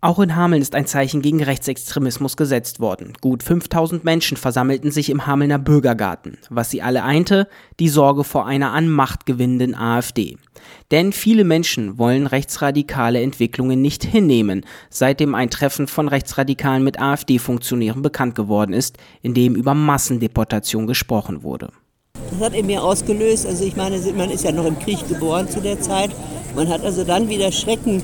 Auch in Hameln ist ein Zeichen gegen Rechtsextremismus gesetzt worden. Gut 5000 Menschen versammelten sich im Hamelner Bürgergarten. Was sie alle einte, die Sorge vor einer an Macht gewinnenden AfD. Denn viele Menschen wollen rechtsradikale Entwicklungen nicht hinnehmen, seitdem ein Treffen von Rechtsradikalen mit AfD-Funktionären bekannt geworden ist, in dem über Massendeportation gesprochen wurde. Das hat in mir ausgelöst, also ich meine, man ist ja noch im Krieg geboren zu der Zeit. Man hat also dann wieder Schrecken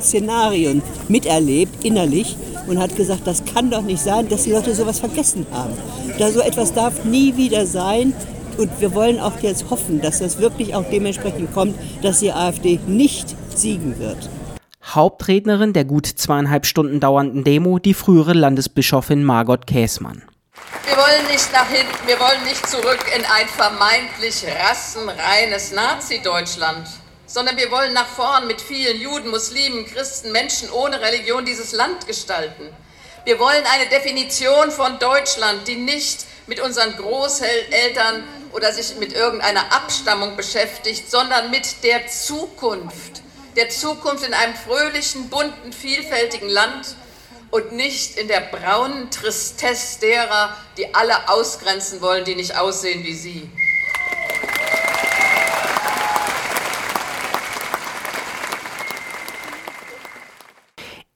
Szenarien miterlebt, innerlich, und hat gesagt, das kann doch nicht sein, dass die Leute sowas vergessen haben. Da so etwas darf nie wieder sein. Und wir wollen auch jetzt hoffen, dass das wirklich auch dementsprechend kommt, dass die AfD nicht siegen wird. Hauptrednerin der gut zweieinhalb Stunden dauernden Demo, die frühere Landesbischofin Margot Käßmann. Wir wollen nicht nach hinten, wir wollen nicht zurück in ein vermeintlich rassenreines Nazi-Deutschland sondern wir wollen nach vorn mit vielen Juden, Muslimen, Christen, Menschen ohne Religion dieses Land gestalten. Wir wollen eine Definition von Deutschland, die nicht mit unseren Großeltern oder sich mit irgendeiner Abstammung beschäftigt, sondern mit der Zukunft. Der Zukunft in einem fröhlichen, bunten, vielfältigen Land und nicht in der braunen Tristesse derer, die alle ausgrenzen wollen, die nicht aussehen wie sie.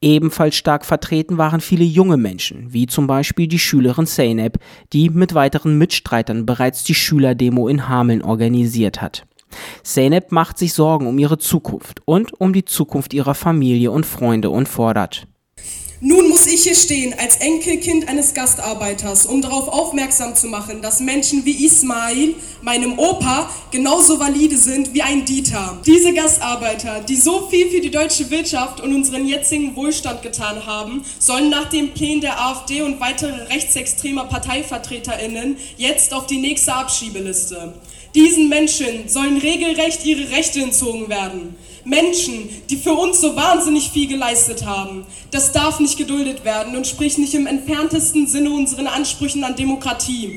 Ebenfalls stark vertreten waren viele junge Menschen, wie zum Beispiel die Schülerin Zeynep, die mit weiteren Mitstreitern bereits die Schülerdemo in Hameln organisiert hat. Zeynep macht sich Sorgen um ihre Zukunft und um die Zukunft ihrer Familie und Freunde und fordert. Nun muss ich hier stehen als Enkelkind eines Gastarbeiters, um darauf aufmerksam zu machen, dass Menschen wie Ismail, meinem Opa, genauso valide sind wie ein Dieter. Diese Gastarbeiter, die so viel für die deutsche Wirtschaft und unseren jetzigen Wohlstand getan haben, sollen nach dem Plänen der AfD und weitere rechtsextremer ParteivertreterInnen jetzt auf die nächste Abschiebeliste. Diesen Menschen sollen regelrecht ihre Rechte entzogen werden. Menschen, die für uns so wahnsinnig viel geleistet haben. Das darf nicht geduldet werden und spricht nicht im entferntesten Sinne unseren Ansprüchen an Demokratie.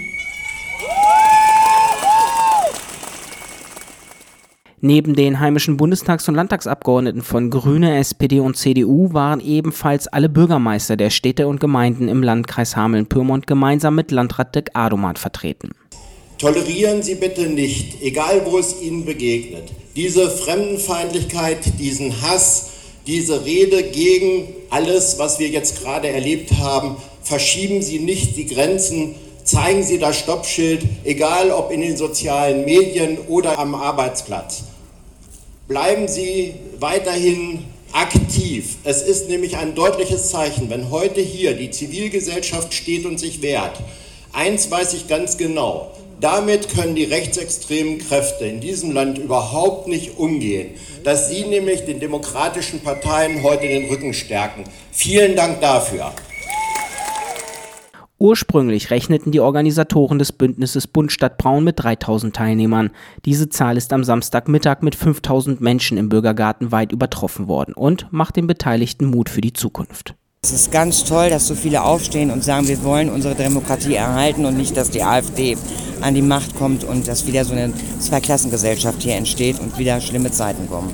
Neben den heimischen Bundestags- und Landtagsabgeordneten von Grüne, SPD und CDU waren ebenfalls alle Bürgermeister der Städte und Gemeinden im Landkreis Hameln-Pyrmont gemeinsam mit Landrat Dirk Adomat vertreten. Tolerieren Sie bitte nicht, egal wo es Ihnen begegnet, diese Fremdenfeindlichkeit, diesen Hass, diese Rede gegen alles, was wir jetzt gerade erlebt haben. Verschieben Sie nicht die Grenzen, zeigen Sie das Stoppschild, egal ob in den sozialen Medien oder am Arbeitsplatz. Bleiben Sie weiterhin aktiv. Es ist nämlich ein deutliches Zeichen, wenn heute hier die Zivilgesellschaft steht und sich wehrt. Eins weiß ich ganz genau, damit können die rechtsextremen Kräfte in diesem Land überhaupt nicht umgehen, dass sie nämlich den demokratischen Parteien heute den Rücken stärken. Vielen Dank dafür. Ursprünglich rechneten die Organisatoren des Bündnisses Bund Stadt Braun mit 3000 Teilnehmern. Diese Zahl ist am Samstagmittag mit 5000 Menschen im Bürgergarten weit übertroffen worden und macht den Beteiligten Mut für die Zukunft. Es ist ganz toll, dass so viele aufstehen und sagen, wir wollen unsere Demokratie erhalten und nicht, dass die AfD an die Macht kommt und dass wieder so eine Zweiklassengesellschaft hier entsteht und wieder schlimme Zeiten kommen.